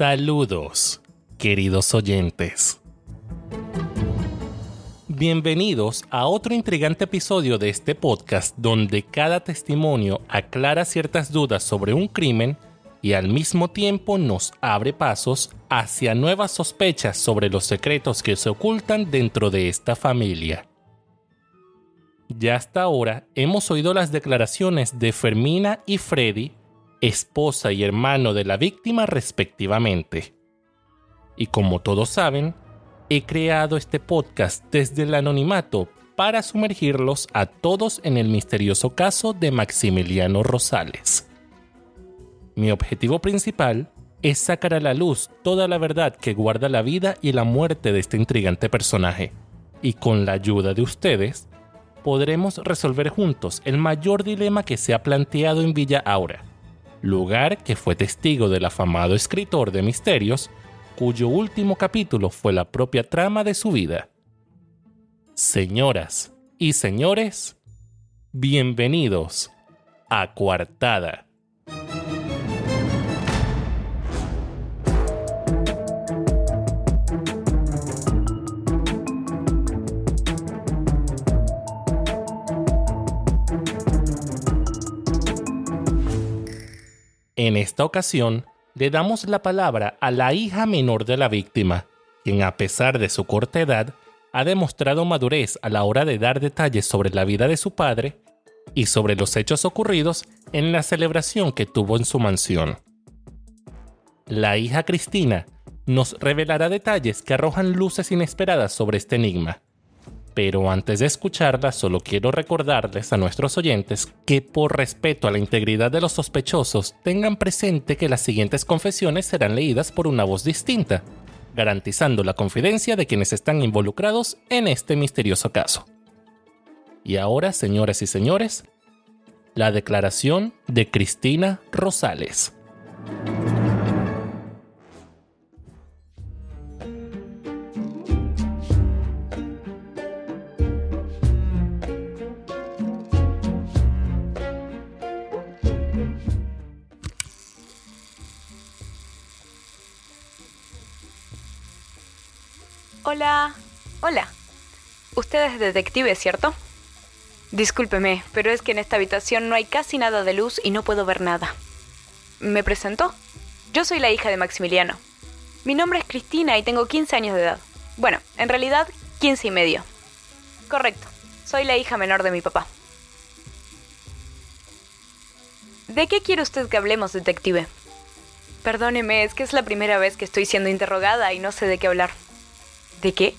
Saludos, queridos oyentes. Bienvenidos a otro intrigante episodio de este podcast donde cada testimonio aclara ciertas dudas sobre un crimen y al mismo tiempo nos abre pasos hacia nuevas sospechas sobre los secretos que se ocultan dentro de esta familia. Ya hasta ahora hemos oído las declaraciones de Fermina y Freddy, esposa y hermano de la víctima respectivamente. Y como todos saben, he creado este podcast desde el anonimato para sumergirlos a todos en el misterioso caso de Maximiliano Rosales. Mi objetivo principal es sacar a la luz toda la verdad que guarda la vida y la muerte de este intrigante personaje, y con la ayuda de ustedes, podremos resolver juntos el mayor dilema que se ha planteado en Villa Aura, lugar que fue testigo del afamado escritor de misterios, cuyo último capítulo fue la propia trama de su vida. Señoras y señores, bienvenidos a Coartada. En esta ocasión, le damos la palabra a la hija menor de la víctima, quien a pesar de su corta edad, ha demostrado madurez a la hora de dar detalles sobre la vida de su padre y sobre los hechos ocurridos en la celebración que tuvo en su mansión. La hija Cristina nos revelará detalles que arrojan luces inesperadas sobre este enigma, pero antes de escucharla, solo quiero recordarles a nuestros oyentes que por respeto a la integridad de los sospechosos, tengan presente que las siguientes confesiones serán leídas por una voz distinta, garantizando la confidencia de quienes están involucrados en este misterioso caso. Y ahora, señoras y señores, la declaración de Cristina Rosales. Hola. Hola. Usted es detective, ¿cierto? Discúlpeme, pero es que en esta habitación no hay casi nada de luz y no puedo ver nada. ¿Me presentó? Yo soy la hija de Maximiliano. Mi nombre es Cristina y tengo 15 años de edad. Bueno, en realidad 15 y medio. Correcto, soy la hija menor de mi papá. ¿De qué quiere usted que hablemos, detective? Perdóneme, es que es la primera vez que estoy siendo interrogada y no sé de qué hablar. ¿De qué?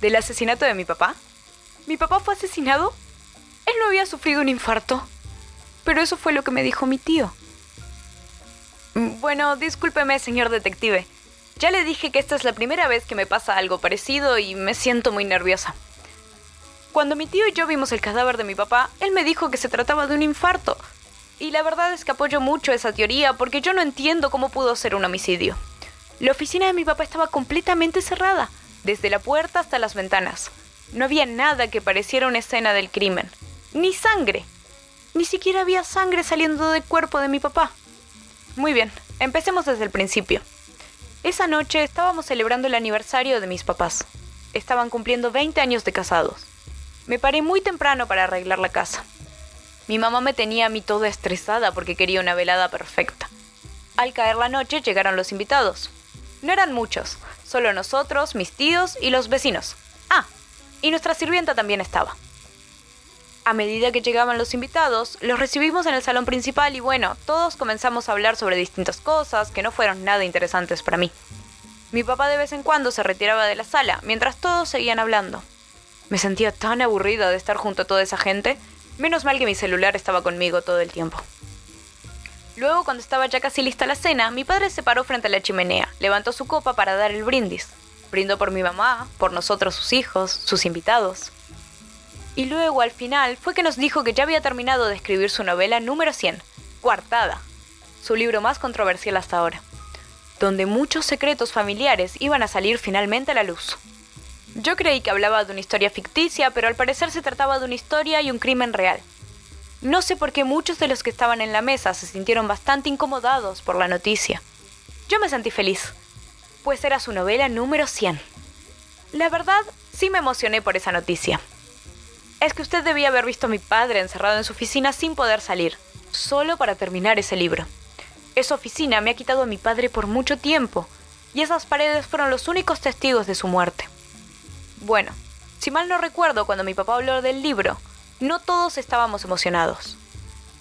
¿Del asesinato de mi papá? ¿Mi papá fue asesinado? Él no había sufrido un infarto. Pero eso fue lo que me dijo mi tío. Mm, bueno, discúlpeme, señor detective. Ya le dije que esta es la primera vez que me pasa algo parecido y me siento muy nerviosa. Cuando mi tío y yo vimos el cadáver de mi papá, él me dijo que se trataba de un infarto. Y la verdad es que apoyo mucho esa teoría porque yo no entiendo cómo pudo ser un homicidio. La oficina de mi papá estaba completamente cerrada desde la puerta hasta las ventanas. No había nada que pareciera una escena del crimen. Ni sangre. Ni siquiera había sangre saliendo del cuerpo de mi papá. Muy bien, empecemos desde el principio. Esa noche estábamos celebrando el aniversario de mis papás. Estaban cumpliendo 20 años de casados. Me paré muy temprano para arreglar la casa. Mi mamá me tenía a mí toda estresada porque quería una velada perfecta. Al caer la noche llegaron los invitados. No eran muchos, solo nosotros, mis tíos y los vecinos. Ah, y nuestra sirvienta también estaba. A medida que llegaban los invitados, los recibimos en el salón principal y bueno, todos comenzamos a hablar sobre distintas cosas que no fueron nada interesantes para mí. Mi papá de vez en cuando se retiraba de la sala, mientras todos seguían hablando. Me sentía tan aburrida de estar junto a toda esa gente, menos mal que mi celular estaba conmigo todo el tiempo. Luego, cuando estaba ya casi lista la cena, mi padre se paró frente a la chimenea, levantó su copa para dar el brindis. Brindó por mi mamá, por nosotros sus hijos, sus invitados. Y luego, al final, fue que nos dijo que ya había terminado de escribir su novela número 100, Cuartada, su libro más controversial hasta ahora, donde muchos secretos familiares iban a salir finalmente a la luz. Yo creí que hablaba de una historia ficticia, pero al parecer se trataba de una historia y un crimen real. No sé por qué muchos de los que estaban en la mesa se sintieron bastante incomodados por la noticia. Yo me sentí feliz, pues era su novela número 100. La verdad, sí me emocioné por esa noticia. Es que usted debía haber visto a mi padre encerrado en su oficina sin poder salir, solo para terminar ese libro. Esa oficina me ha quitado a mi padre por mucho tiempo, y esas paredes fueron los únicos testigos de su muerte. Bueno, si mal no recuerdo cuando mi papá habló del libro, no todos estábamos emocionados.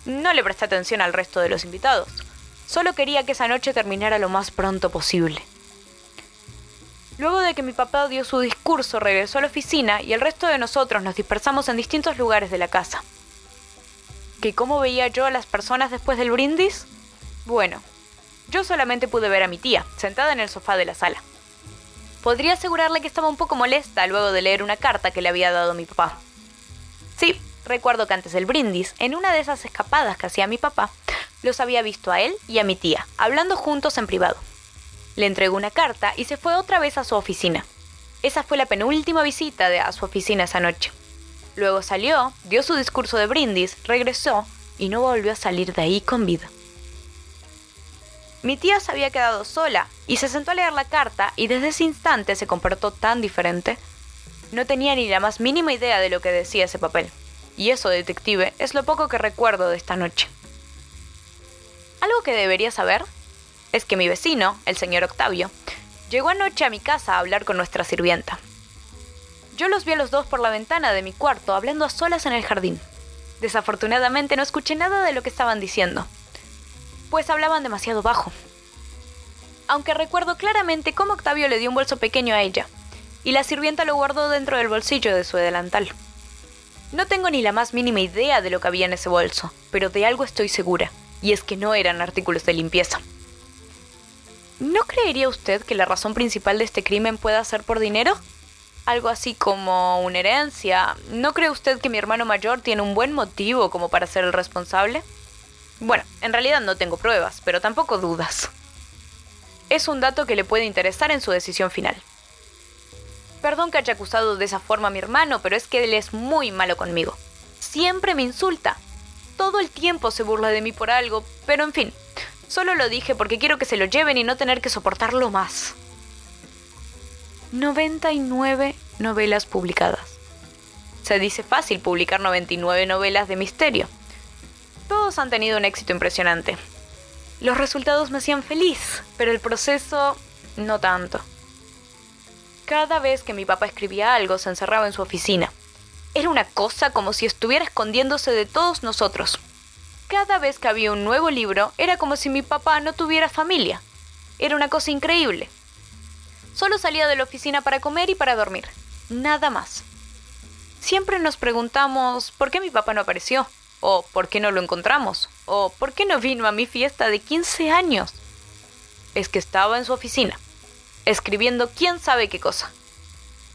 No le presté atención al resto de los invitados, solo quería que esa noche terminara lo más pronto posible. Luego de que mi papá dio su discurso, regresó a la oficina y el resto de nosotros nos dispersamos en distintos lugares de la casa. ¿Que cómo veía yo a las personas después del brindis? Bueno, yo solamente pude ver a mi tía, sentada en el sofá de la sala. Podría asegurarle que estaba un poco molesta luego de leer una carta que le había dado mi papá. Sí, recuerdo que antes del brindis, en una de esas escapadas que hacía mi papá, los había visto a él y a mi tía, hablando juntos en privado. Le entregó una carta y se fue otra vez a su oficina. Esa fue la penúltima visita a su oficina esa noche. Luego salió, dio su discurso de brindis, regresó y no volvió a salir de ahí con vida. Mi tía se había quedado sola y se sentó a leer la carta y desde ese instante se comportó tan diferente. No tenía ni la más mínima idea de lo que decía ese papel. Y eso, detective, es lo poco que recuerdo de esta noche. Algo que debería saber es que mi vecino, el señor Octavio, llegó anoche a mi casa a hablar con nuestra sirvienta. Yo los vi a los dos por la ventana de mi cuarto hablando a solas en el jardín. Desafortunadamente no escuché nada de lo que estaban diciendo, pues hablaban demasiado bajo. Aunque recuerdo claramente cómo Octavio le dio un bolso pequeño a ella, y la sirvienta lo guardó dentro del bolsillo de su delantal. No tengo ni la más mínima idea de lo que había en ese bolso, pero de algo estoy segura, y es que no eran artículos de limpieza. ¿No creería usted que la razón principal de este crimen pueda ser por dinero? Algo así como una herencia. ¿No cree usted que mi hermano mayor tiene un buen motivo como para ser el responsable? Bueno, en realidad no tengo pruebas, pero tampoco dudas. Es un dato que le puede interesar en su decisión final. Perdón que haya acusado de esa forma a mi hermano, pero es que él es muy malo conmigo. Siempre me insulta. Todo el tiempo se burla de mí por algo, pero en fin, Solo lo dije porque quiero que se lo lleven y no tener que soportarlo más. 99 novelas publicadas. Se dice fácil publicar 99 novelas de misterio. Todos han tenido un éxito impresionante. Los resultados me hacían feliz, pero el proceso no tanto. Cada vez que mi papá escribía algo se encerraba en su oficina. Era una cosa como si estuviera escondiéndose de todos nosotros. Cada vez que había un nuevo libro era como si mi papá no tuviera familia. Era una cosa increíble. Solo salía de la oficina para comer y para dormir. Nada más. Siempre nos preguntamos por qué mi papá no apareció, o por qué no lo encontramos, o por qué no vino a mi fiesta de 15 años. Es que estaba en su oficina, escribiendo quién sabe qué cosa.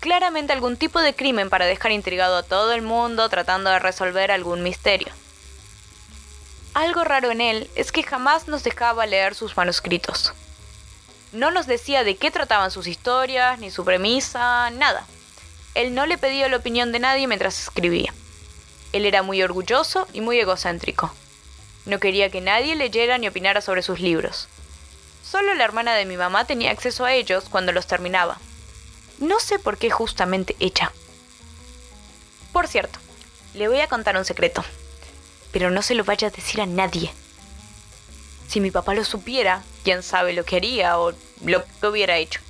Claramente algún tipo de crimen para dejar intrigado a todo el mundo tratando de resolver algún misterio. Algo raro en él es que jamás nos dejaba leer sus manuscritos. No nos decía de qué trataban sus historias, ni su premisa, nada. Él no le pedía la opinión de nadie mientras escribía. Él era muy orgulloso y muy egocéntrico. No quería que nadie leyera ni opinara sobre sus libros. Solo la hermana de mi mamá tenía acceso a ellos cuando los terminaba. No sé por qué justamente ella. Por cierto, le voy a contar un secreto pero no se lo vaya a decir a nadie. Si mi papá lo supiera, quién sabe lo que haría o lo que hubiera hecho.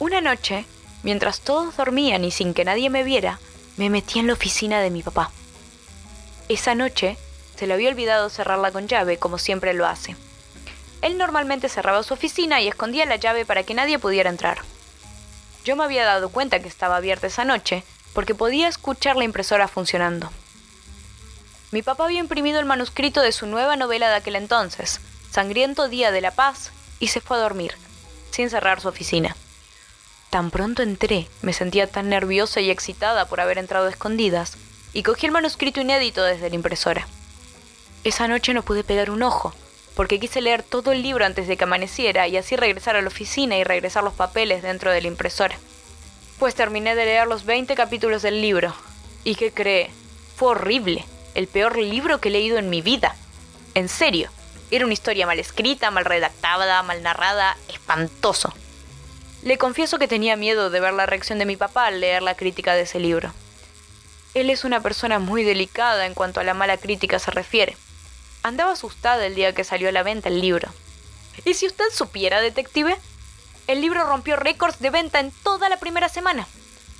Una noche, mientras todos dormían y sin que nadie me viera, me metí en la oficina de mi papá. Esa noche se le había olvidado cerrarla con llave, como siempre lo hace. Él normalmente cerraba su oficina y escondía la llave para que nadie pudiera entrar. Yo me había dado cuenta que estaba abierta esa noche porque podía escuchar la impresora funcionando. Mi papá había imprimido el manuscrito de su nueva novela de aquel entonces, Sangriento Día de la Paz, y se fue a dormir, sin cerrar su oficina. Tan pronto entré, me sentía tan nerviosa y excitada por haber entrado escondidas, y cogí el manuscrito inédito desde la impresora. Esa noche no pude pegar un ojo, porque quise leer todo el libro antes de que amaneciera y así regresar a la oficina y regresar los papeles dentro de la impresora. Pues terminé de leer los 20 capítulos del libro. ¿Y qué cree? Fue horrible el peor libro que he leído en mi vida. En serio, Era una historia mal escrita, mal redactada, mal narrada, espantoso. Le confieso que tenía miedo de ver la reacción de mi papá al leer la crítica de ese libro. Él es una persona muy delicada en cuanto a la mala crítica se refiere. Andaba asustada el día que salió a la venta el libro. Y si usted supiera, detective, el libro rompió récords de venta en toda la primera semana.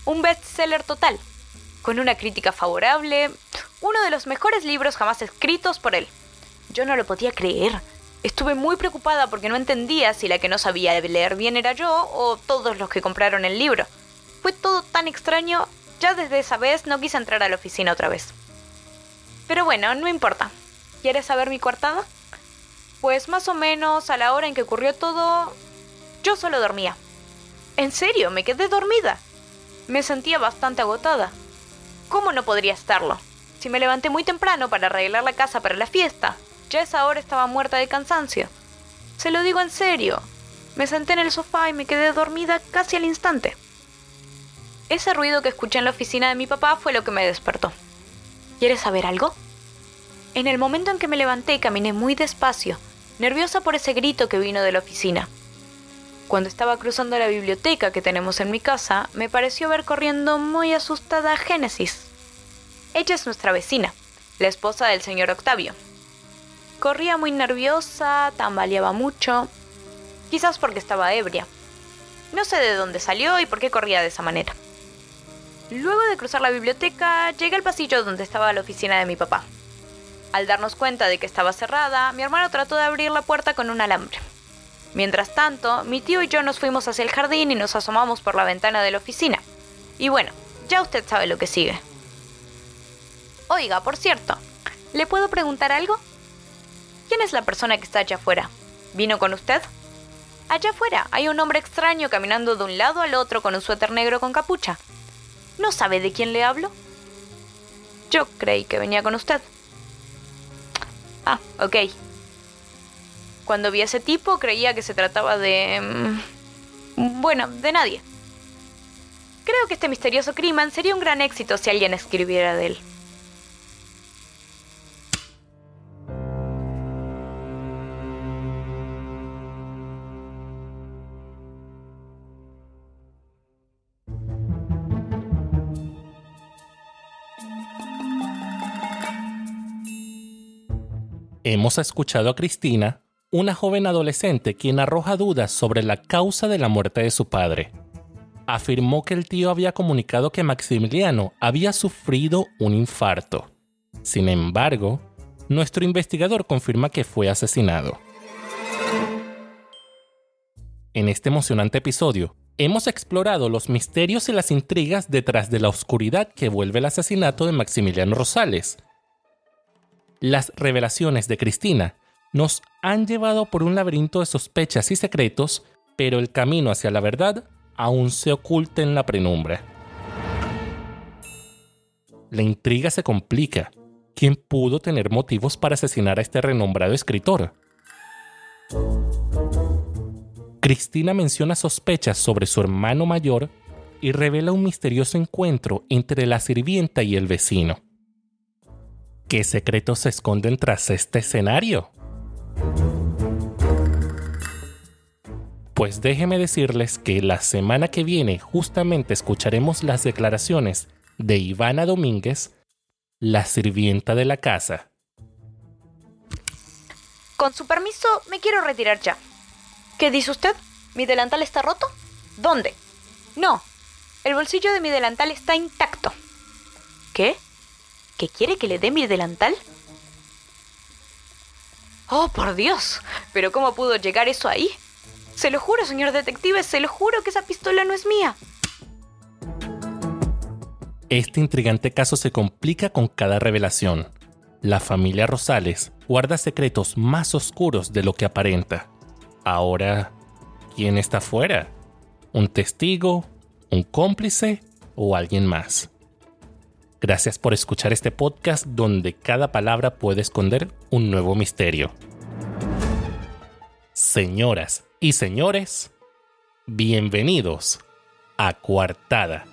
Un bestseller total, con una crítica favorable, uno de los mejores libros jamás escritos por él. Yo no lo podía creer. Estuve muy preocupada porque no entendía si la que no sabía leer bien era yo o todos los que compraron el libro. Fue todo tan extraño, ya desde esa vez no quise entrar a la oficina otra vez. Pero bueno, no importa. ¿Quieres saber mi coartada? Pues más o menos a la hora en que ocurrió todo, yo solo dormía. En serio, me quedé dormida. Me sentía bastante agotada. ¿Cómo no podría estarlo? Si me levanté muy temprano para arreglar la casa para la fiesta, ya esa hora estaba muerta de cansancio. Se lo digo en serio. Me senté en el sofá y me quedé dormida casi al instante. Ese ruido que escuché en la oficina de mi papá fue lo que me despertó. ¿Quieres saber algo? En el momento en que me levanté caminé muy despacio, nerviosa por ese grito que vino de la oficina. Cuando estaba cruzando la biblioteca que tenemos en mi casa, me pareció ver corriendo muy asustada a Génesis. Ella es nuestra vecina, la esposa del señor Octavio, Corría muy nerviosa, tambaleaba mucho, quizás porque estaba ebria. No sé de dónde salió y por qué corría de esa manera. Luego de cruzar la biblioteca, llegué al pasillo donde estaba la oficina de mi papá. Al darnos cuenta de que estaba cerrada, mi hermano trató de abrir la puerta con un alambre. Mientras tanto, mi tío y yo nos fuimos hacia el jardín y nos asomamos por la ventana de la oficina. Y bueno, ya usted sabe lo que sigue. Oiga, por cierto, ¿le puedo preguntar algo? ¿Quién es la persona que está allá afuera? ¿Vino con usted? Allá afuera hay un hombre extraño caminando de un lado al otro con un suéter negro con capucha. ¿No sabe de quién le hablo? Yo creí que venía con usted. Ah, ok. Cuando vi a ese tipo creía que se trataba de... Mm, bueno, de nadie. Creo que este misterioso crimen sería un gran éxito si alguien escribiera de él. Hemos escuchado a Cristina, una joven adolescente quien arroja dudas sobre la causa de la muerte de su padre. Afirmó que el tío había comunicado que Maximiliano había sufrido un infarto. Sin embargo, nuestro investigador confirma que fue asesinado. En este emocionante episodio, hemos explorado los misterios y las intrigas detrás de la oscuridad que vuelve el asesinato de Maximiliano Rosales, las revelaciones de Cristina nos han llevado por un laberinto de sospechas y secretos, pero el camino hacia la verdad aún se oculta en la penumbra. La intriga se complica. ¿Quién pudo tener motivos para asesinar a este renombrado escritor? Cristina menciona sospechas sobre su hermano mayor y revela un misterioso encuentro entre la sirvienta y el vecino. ¿Qué secretos se esconden tras este escenario? Pues déjeme decirles que la semana que viene justamente escucharemos las declaraciones de Ivana Domínguez, la sirvienta de la casa. Con su permiso, me quiero retirar ya. ¿Qué dice usted? ¿Mi delantal está roto? ¿Dónde? No, el bolsillo de mi delantal está intacto. ¿Qué? ¿Que quiere que le dé mi delantal? Oh, por Dios. ¿Pero cómo pudo llegar eso ahí? Se lo juro, señor detective, se lo juro que esa pistola no es mía. Este intrigante caso se complica con cada revelación. La familia Rosales guarda secretos más oscuros de lo que aparenta. Ahora, ¿quién está fuera? ¿Un testigo? ¿Un cómplice? ¿O alguien más? Gracias por escuchar este podcast donde cada palabra puede esconder un nuevo misterio. Señoras y señores, bienvenidos a Coartada.